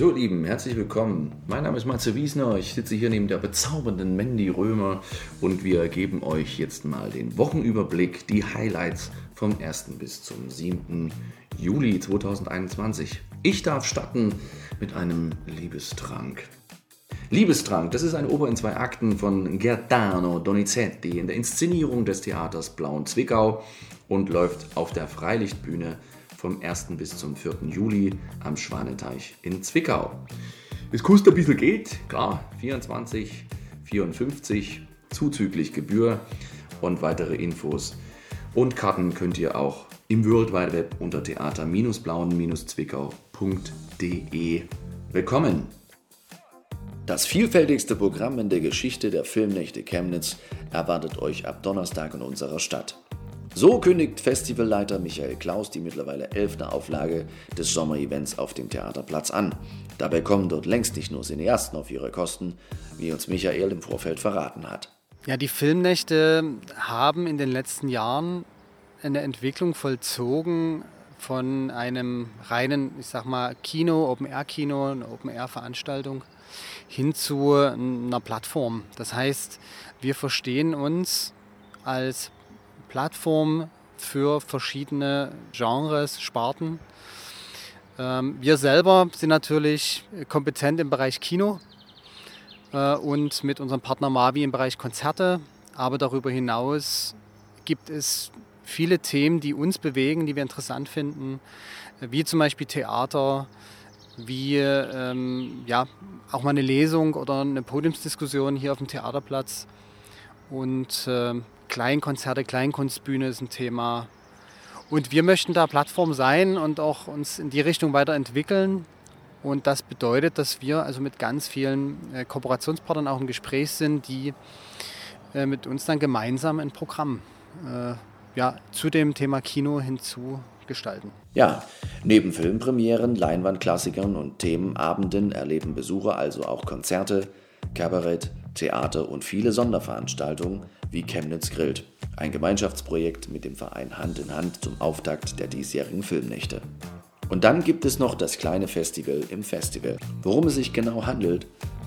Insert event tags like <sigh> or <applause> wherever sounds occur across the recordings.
So, Lieben, herzlich willkommen. Mein Name ist Matze Wiesner. Ich sitze hier neben der bezaubernden Mandy Römer und wir geben euch jetzt mal den Wochenüberblick, die Highlights vom 1. bis zum 7. Juli 2021. Ich darf starten mit einem Liebestrank. Liebestrank, das ist eine Oper in zwei Akten von Gaetano Donizetti in der Inszenierung des Theaters Blauen Zwickau und läuft auf der Freilichtbühne vom 1. bis zum 4. Juli am Schwaneteich in Zwickau. Es kostet ein bisschen Geld, klar, 24, 54 zuzüglich Gebühr und weitere Infos und Karten könnt ihr auch im World Wide Web unter theater-blauen-zwickau.de bekommen. Das vielfältigste Programm in der Geschichte der Filmnächte Chemnitz erwartet euch ab Donnerstag in unserer Stadt. So kündigt Festivalleiter Michael Klaus die mittlerweile elfte Auflage des Sommerevents auf dem Theaterplatz an. Dabei kommen dort längst nicht nur Cineasten auf ihre Kosten, wie uns Michael im Vorfeld verraten hat. Ja, die Filmnächte haben in den letzten Jahren eine Entwicklung vollzogen von einem reinen, ich sag mal, Kino, Open-Air-Kino, eine Open-Air-Veranstaltung hin zu einer Plattform. Das heißt, wir verstehen uns als Plattform für verschiedene Genres, Sparten. Ähm, wir selber sind natürlich kompetent im Bereich Kino äh, und mit unserem Partner Mavi im Bereich Konzerte. Aber darüber hinaus gibt es viele Themen, die uns bewegen, die wir interessant finden, wie zum Beispiel Theater, wie ähm, ja, auch mal eine Lesung oder eine Podiumsdiskussion hier auf dem Theaterplatz. Und äh, Kleinkonzerte, Kleinkunstbühne ist ein Thema. Und wir möchten da Plattform sein und auch uns in die Richtung weiterentwickeln. Und das bedeutet, dass wir also mit ganz vielen äh, Kooperationspartnern auch im Gespräch sind, die äh, mit uns dann gemeinsam ein Programm äh, ja, zu dem Thema Kino hinzu gestalten. Ja, neben Filmpremieren, Leinwandklassikern und Themenabenden erleben Besucher also auch Konzerte, Kabarett, Theater und viele Sonderveranstaltungen wie Chemnitz grillt. Ein Gemeinschaftsprojekt mit dem Verein Hand in Hand zum Auftakt der diesjährigen Filmnächte. Und dann gibt es noch das kleine Festival im Festival. Worum es sich genau handelt,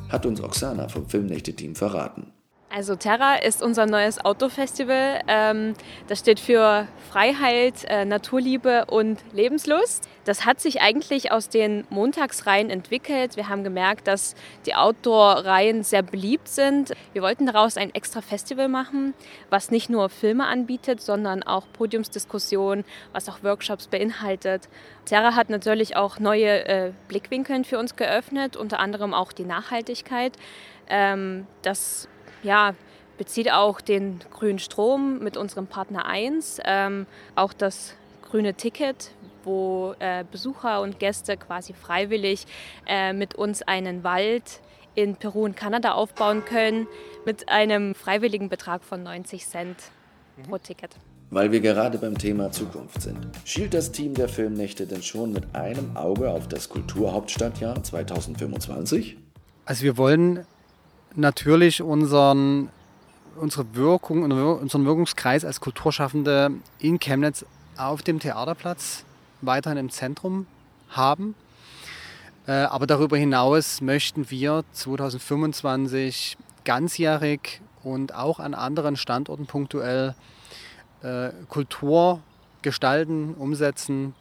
hat uns Oksana vom Filmnächte-Team verraten. Also Terra ist unser neues Autofestival. Ähm, das steht für Freiheit, äh, Naturliebe und Lebenslust. Das hat sich eigentlich aus den Montagsreihen entwickelt. Wir haben gemerkt, dass die Outdoor-Reihen sehr beliebt sind. Wir wollten daraus ein extra Festival machen, was nicht nur Filme anbietet, sondern auch Podiumsdiskussionen, was auch Workshops beinhaltet. Terra hat natürlich auch neue äh, Blickwinkel für uns geöffnet, unter anderem auch die Nachhaltigkeit. Ähm, das ja, bezieht auch den grünen Strom mit unserem Partner 1, ähm, auch das grüne Ticket, wo äh, Besucher und Gäste quasi freiwillig äh, mit uns einen Wald in Peru und Kanada aufbauen können mit einem freiwilligen Betrag von 90 Cent mhm. pro Ticket. Weil wir gerade beim Thema Zukunft sind. Schielt das Team der Filmnächte denn schon mit einem Auge auf das Kulturhauptstadtjahr 2025? Also wir wollen natürlich unseren, unsere Wirkung, unseren Wirkungskreis als Kulturschaffende in Chemnitz auf dem Theaterplatz weiterhin im Zentrum haben. Äh, aber darüber hinaus möchten wir 2025 ganzjährig und auch an anderen Standorten punktuell äh, Kultur gestalten, umsetzen,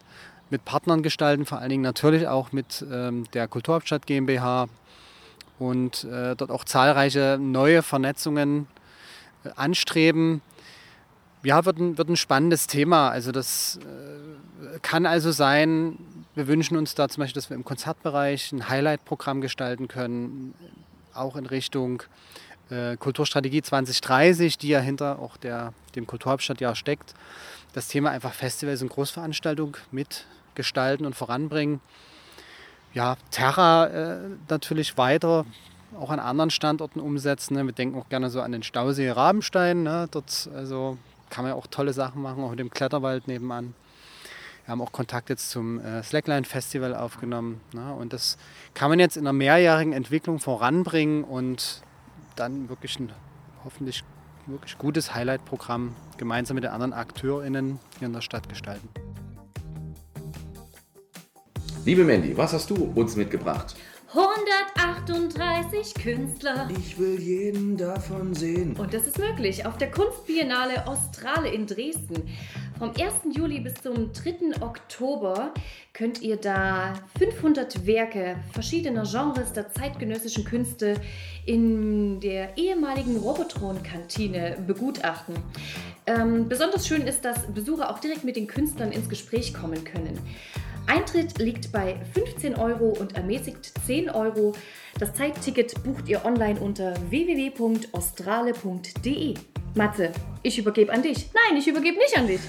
mit Partnern gestalten, vor allen Dingen natürlich auch mit ähm, der Kulturhauptstadt GmbH, und äh, dort auch zahlreiche neue Vernetzungen äh, anstreben. Ja, wird ein, wird ein spannendes Thema. Also das äh, kann also sein, wir wünschen uns da zum Beispiel, dass wir im Konzertbereich ein Highlight-Programm gestalten können, auch in Richtung äh, Kulturstrategie 2030, die ja hinter auch der, dem Kulturhauptstadtjahr steckt. Das Thema einfach Festivals und Großveranstaltungen mitgestalten und voranbringen ja, Terra äh, natürlich weiter auch an anderen Standorten umsetzen. Ne? Wir denken auch gerne so an den Stausee Rabenstein. Ne? Dort also kann man ja auch tolle Sachen machen, auch mit dem Kletterwald nebenan. Wir haben auch Kontakt jetzt zum äh, Slackline Festival aufgenommen. Ne? Und das kann man jetzt in einer mehrjährigen Entwicklung voranbringen und dann wirklich ein hoffentlich wirklich gutes Highlight-Programm gemeinsam mit den anderen AkteurInnen hier in der Stadt gestalten. Liebe Mandy, was hast du uns mitgebracht? 138 Künstler. Ich will jeden davon sehen. Und das ist möglich auf der Kunstbiennale Ostrale in Dresden. Vom 1. Juli bis zum 3. Oktober könnt ihr da 500 Werke verschiedener Genres der zeitgenössischen Künste in der ehemaligen Robotron-Kantine begutachten. Ähm, besonders schön ist, dass Besucher auch direkt mit den Künstlern ins Gespräch kommen können. Eintritt liegt bei 15 Euro und ermäßigt 10 Euro. Das Zeitticket bucht ihr online unter www.ostrale.de. Matze, ich übergebe an dich. Nein, ich übergebe nicht an dich.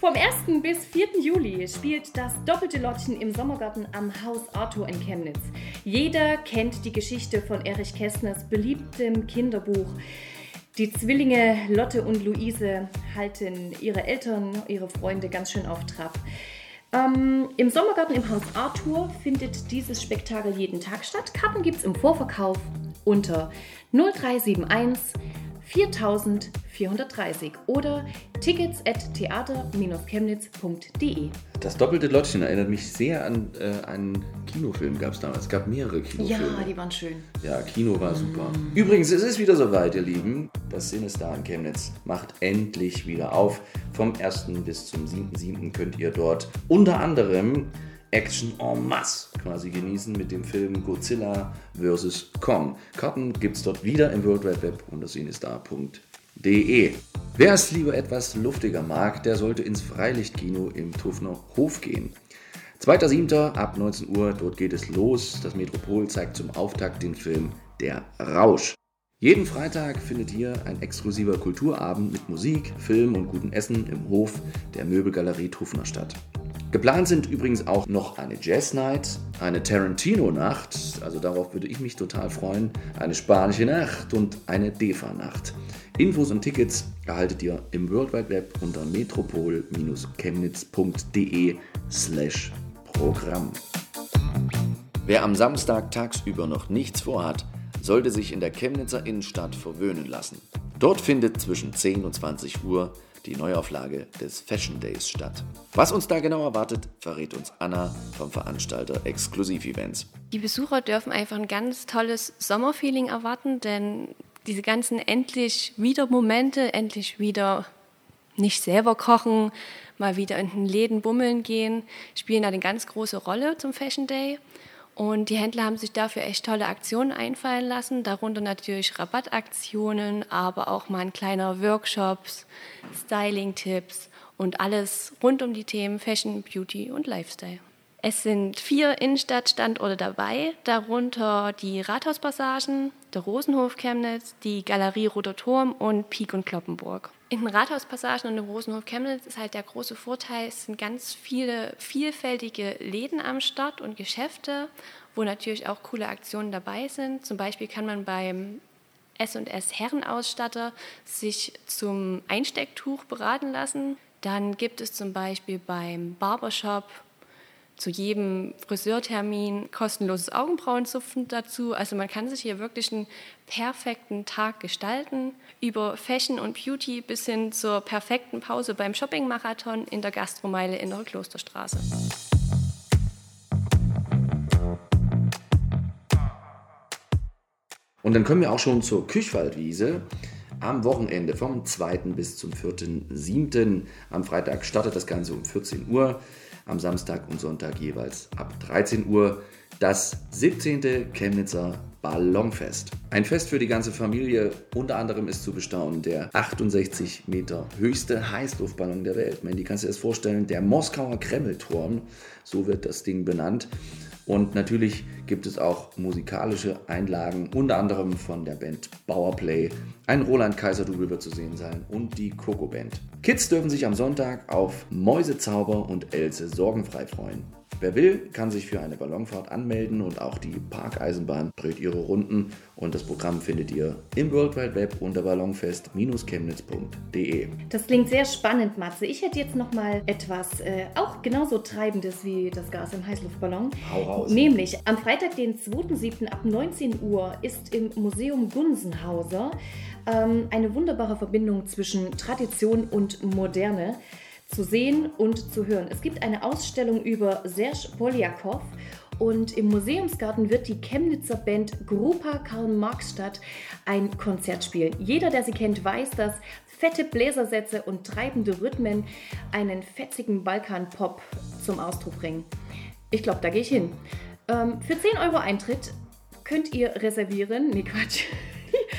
Vom 1. bis 4. Juli spielt das doppelte Lottchen im Sommergarten am Haus Arthur in Chemnitz. Jeder kennt die Geschichte von Erich Kästners beliebtem Kinderbuch. Die Zwillinge Lotte und Luise halten ihre Eltern, ihre Freunde ganz schön auf Trab. Ähm, Im Sommergarten im Haus Arthur findet dieses Spektakel jeden Tag statt. Karten gibt es im Vorverkauf unter 0371 4430 oder tickets at theater-chemnitz.de. Das doppelte Lottchen erinnert mich sehr an äh, einen Kinofilm, gab es damals. Es gab mehrere Kinofilme. Ja, die waren schön. Ja, Kino war super. Übrigens, es ist wieder soweit, ihr Lieben. Das Sinestar in Chemnitz macht endlich wieder auf. Vom 1. bis zum 7.7. könnt ihr dort unter anderem Action en masse quasi genießen mit dem Film Godzilla vs. Kong. Karten gibt es dort wieder im World Wide Web unter sinistar.de. Wer es lieber etwas luftiger mag, der sollte ins Freilichtkino im Tufner Hof gehen. 2.7. ab 19 Uhr, dort geht es los. Das Metropol zeigt zum Auftakt den Film Der Rausch. Jeden Freitag findet hier ein exklusiver Kulturabend mit Musik, Film und gutem Essen im Hof der Möbelgalerie Tufner statt. Geplant sind übrigens auch noch eine Jazz Night, eine Tarantino-Nacht, also darauf würde ich mich total freuen, eine spanische Nacht und eine Defa-Nacht. Infos und Tickets erhaltet ihr im World Wide Web unter metropol-chemnitz.de slash Programm. Wer am Samstag tagsüber noch nichts vorhat, sollte sich in der Chemnitzer Innenstadt verwöhnen lassen. Dort findet zwischen 10 und 20 Uhr die Neuauflage des Fashion Days statt. Was uns da genau erwartet, verrät uns Anna vom Veranstalter Exklusiv Events. Die Besucher dürfen einfach ein ganz tolles Sommerfeeling erwarten, denn diese ganzen endlich wieder Momente, endlich wieder nicht selber kochen, mal wieder in den Läden bummeln gehen, spielen da eine ganz große Rolle zum Fashion Day. Und die Händler haben sich dafür echt tolle Aktionen einfallen lassen, darunter natürlich Rabattaktionen, aber auch mal ein kleiner Workshops, Styling-Tipps und alles rund um die Themen Fashion, Beauty und Lifestyle. Es sind vier Innenstadtstandorte dabei, darunter die Rathauspassagen, der Rosenhof Chemnitz, die Galerie Roter Turm und Pik und Kloppenburg. In den Rathauspassagen und im Rosenhof Chemnitz ist halt der große Vorteil, es sind ganz viele vielfältige Läden am Start und Geschäfte, wo natürlich auch coole Aktionen dabei sind. Zum Beispiel kann man beim S&S Herrenausstatter sich zum Einstecktuch beraten lassen. Dann gibt es zum Beispiel beim Barbershop zu jedem Friseurtermin kostenloses Augenbrauenzupfen dazu. Also man kann sich hier wirklich einen perfekten Tag gestalten, über Fashion und Beauty bis hin zur perfekten Pause beim Shoppingmarathon in der Gastromeile in der Klosterstraße. Und dann kommen wir auch schon zur Küchwaldwiese. Am Wochenende vom 2. bis zum 4.7. Am Freitag startet das Ganze um 14 Uhr am Samstag und Sonntag jeweils ab 13 Uhr das 17. Chemnitzer Ballonfest. Ein Fest für die ganze Familie. Unter anderem ist zu bestaunen der 68 Meter höchste Heißluftballon der Welt. Man, die kannst du dir das vorstellen, der Moskauer Kremlturm, so wird das Ding benannt. Und natürlich gibt es auch musikalische Einlagen, unter anderem von der Band Bauerplay. Ein Roland Kaiser Double wird zu sehen sein und die Coco Band. Kids dürfen sich am Sonntag auf Mäusezauber und Else sorgenfrei freuen. Wer will, kann sich für eine Ballonfahrt anmelden und auch die Parkeisenbahn dreht ihre Runden und das Programm findet ihr im World Wide Web unter ballonfest-chemnitz.de. Das klingt sehr spannend, Matze. Ich hätte jetzt noch mal etwas äh, auch genauso Treibendes wie das Gas im Heißluftballon. Hau raus. Nämlich am Freitag, den 2.7. ab 19 Uhr ist im Museum Gunsenhauser ähm, eine wunderbare Verbindung zwischen Tradition und Moderne. Zu sehen und zu hören. Es gibt eine Ausstellung über Serge Polyakov und im Museumsgarten wird die Chemnitzer Band Grupa Karl-Marx-Stadt ein Konzert spielen. Jeder, der sie kennt, weiß, dass fette Bläsersätze und treibende Rhythmen einen fetzigen Balkan-Pop zum Ausdruck bringen. Ich glaube, da gehe ich hin. Ähm, für 10 Euro Eintritt könnt ihr reservieren. Nee, Quatsch.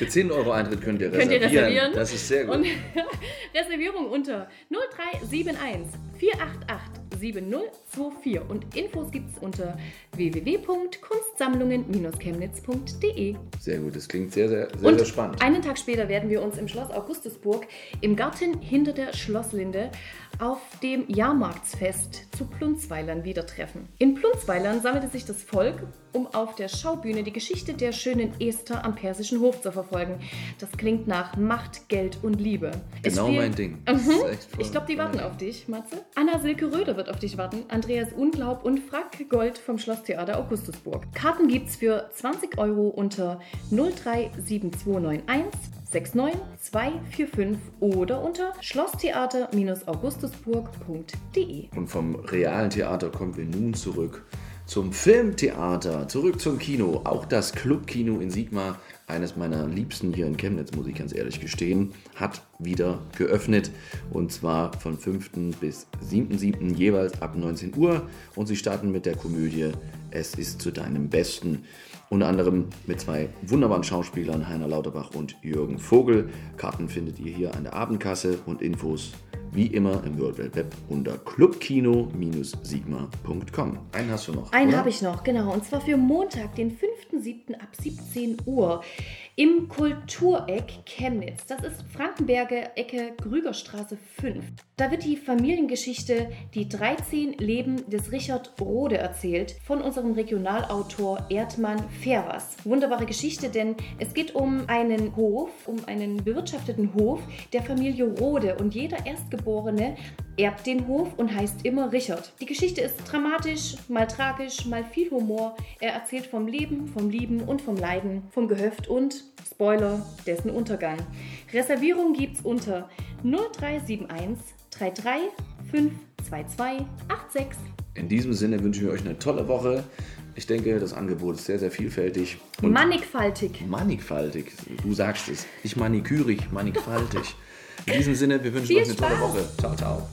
Für 10 Euro Eintritt könnt ihr Könnt reservieren. ihr reservieren? Das ist sehr gut. Und <laughs> Reservierung unter 0371 488 7024 und Infos gibt's unter www.kunstsammlungen-chemnitz.de. sehr gut, das klingt sehr, sehr, sehr, Und sehr spannend. einen Tag später werden wir uns im Schloss Augustusburg im Garten hinter der Schlosslinde auf dem Jahrmarktsfest zu Plunzweilern wieder treffen. In Plunzweilern sammelte sich das Volk, um auf der Schaubühne die Geschichte der schönen Esther am persischen Hof zu verfolgen. Das klingt nach Macht, Geld und Liebe. Es Genau mein Ding. Voll- ich glaube, die warten auf dich, Matze. Anna Silke Röder wird auf dich warten, Andreas Unglaub und Frank Gold vom Schlosstheater Augustusburg. Karten gibt's für 20 Euro unter 037291 69245 oder unter schlosstheater-augustusburg.de. Und vom realen Theater kommen wir nun zurück zum Filmtheater, zurück zum Kino. Auch das Clubkino in Sigma, eines meiner Liebsten hier in Chemnitz, muss ich ganz ehrlich gestehen, hat wieder geöffnet. Und zwar von 5. bis 7.7. jeweils ab 19 Uhr. Und sie starten mit der Komödie Es ist zu deinem Besten. Unter anderem mit zwei wunderbaren Schauspielern, Heiner Lauterbach und Jürgen Vogel. Karten findet ihr hier an der Abendkasse und Infos wie immer im World Wide Web unter clubkino-sigma.com. Einen hast du noch. Einen habe ich noch, genau. Und zwar für Montag, den 5.7. ab 17 Uhr im Kultureck Chemnitz. Das ist Frankenberger Ecke Grügerstraße 5. Da wird die Familiengeschichte Die 13 Leben des Richard Rode erzählt von unserem Regionalautor Erdmann Fervers. Wunderbare Geschichte, denn es geht um einen Hof, um einen bewirtschafteten Hof der Familie Rode und jeder Erstgeborene erbt den Hof und heißt immer Richard. Die Geschichte ist dramatisch, mal tragisch, mal viel Humor. Er erzählt vom Leben, vom Lieben und vom Leiden, vom Gehöft und, Spoiler, dessen Untergang. Reservierung gibt's unter 0371 33 522 86. In diesem Sinne wünschen wir euch eine tolle Woche. Ich denke, das Angebot ist sehr, sehr vielfältig Mannigfaltig. mannigfaltig. Du sagst es. Ich manikürig, mannigfaltig. In diesem Sinne, wir wünschen Viel euch eine tolle Spaß. Woche. Ciao, ciao.